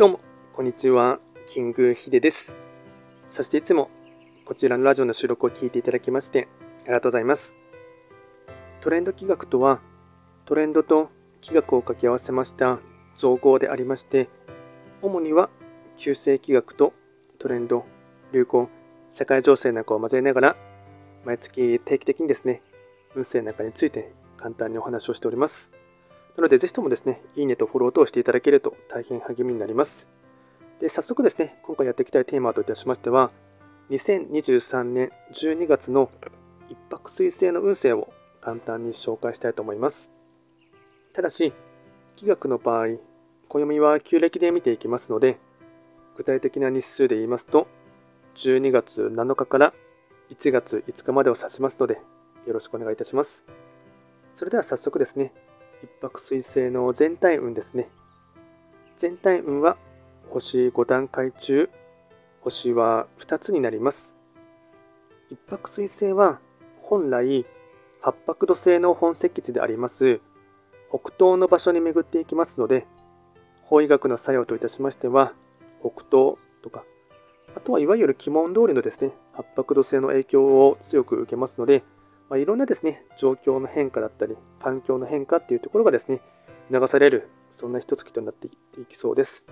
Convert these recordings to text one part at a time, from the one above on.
どうも、こんにちは。キングヒデです。そしていつもこちらのラジオの収録を聞いていただきましてありがとうございます。トレンド企画とは、トレンドと企画を掛け合わせました造語でありまして、主には旧世企画とトレンド、流行、社会情勢なんかを交えながら、毎月定期的にですね、運勢なんかについて簡単にお話をしております。なので、ぜひともですね、いいねとフォロー等していただけると大変励みになります。で、早速ですね、今回やっていきたいテーマといたしましては、2023年12月の一泊水星の運勢を簡単に紹介したいと思います。ただし、気学の場合、暦は旧暦で見ていきますので、具体的な日数で言いますと、12月7日から1月5日までを指しますので、よろしくお願いいたします。それでは早速ですね、一泊水星の全体運ですね。全体運は星5段階中、星は2つになります。一泊水星は本来八白土星の本石地であります北東の場所に巡っていきますので、法医学の作用といたしましては、北東とか、あとはいわゆる鬼門通りのですね、八白土星の影響を強く受けますので、まあ、いろんなですね、状況の変化だったり、環境の変化っていうところがですね、流される、そんな一月となっていきそうです。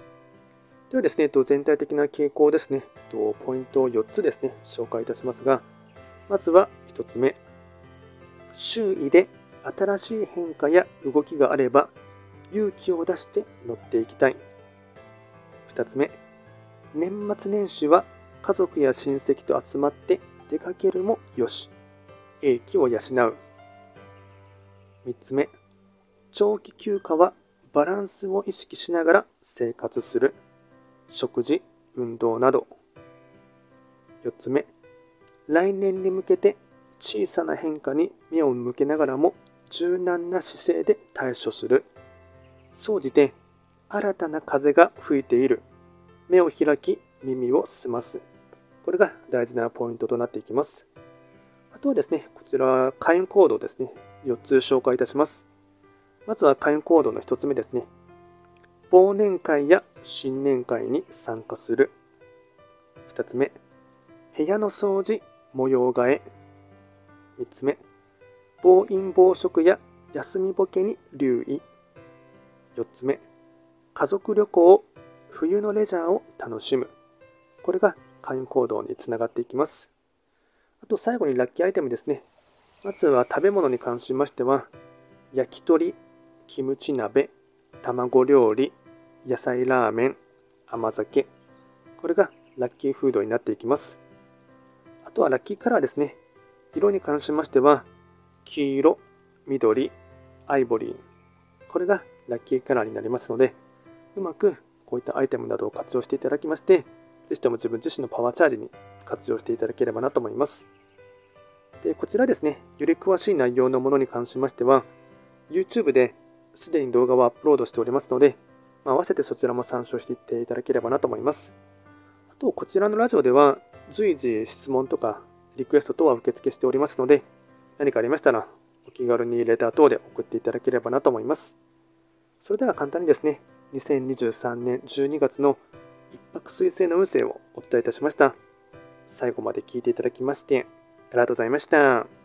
ではですね、全体的な傾向ですね、ポイントを4つですね、紹介いたしますが、まずは1つ目、周囲で新しい変化や動きがあれば、勇気を出して乗っていきたい。2つ目、年末年始は家族や親戚と集まって出かけるもよし。英気を養う。3つ目、長期休暇はバランスを意識しながら生活する。食事、運動など。4つ目、来年に向けて小さな変化に目を向けながらも柔軟な姿勢で対処する。総じて新たな風が吹いている。目を開き耳を澄ます。これが大事なポイントとなっていきます。あとはですね、こちら、会員コードですね、4つ紹介いたします。まずは会員コードの1つ目ですね。忘年会や新年会に参加する。2つ目、部屋の掃除、模様替え。3つ目、暴飲暴食や休みボケに留意。4つ目、家族旅行、冬のレジャーを楽しむ。これが会員行動につながっていきます。あと最後にラッキーアイテムですね。まずは食べ物に関しましては、焼き鳥、キムチ鍋、卵料理、野菜ラーメン、甘酒。これがラッキーフードになっていきます。あとはラッキーカラーですね。色に関しましては、黄色、緑、アイボリー。これがラッキーカラーになりますので、うまくこういったアイテムなどを活用していただきまして、ぜひとも自分自身のパワーチャージに活用していただければなと思います。で、こちらですね、より詳しい内容のものに関しましては、YouTube ですでに動画をアップロードしておりますので、ま、合わせてそちらも参照していっていただければなと思います。あと、こちらのラジオでは、随時質問とかリクエスト等は受付しておりますので、何かありましたら、お気軽にレター等で送っていただければなと思います。それでは簡単にですね、2023年12月の水星の運勢をお伝えいたしました。最後まで聞いていただきまして、ありがとうございました。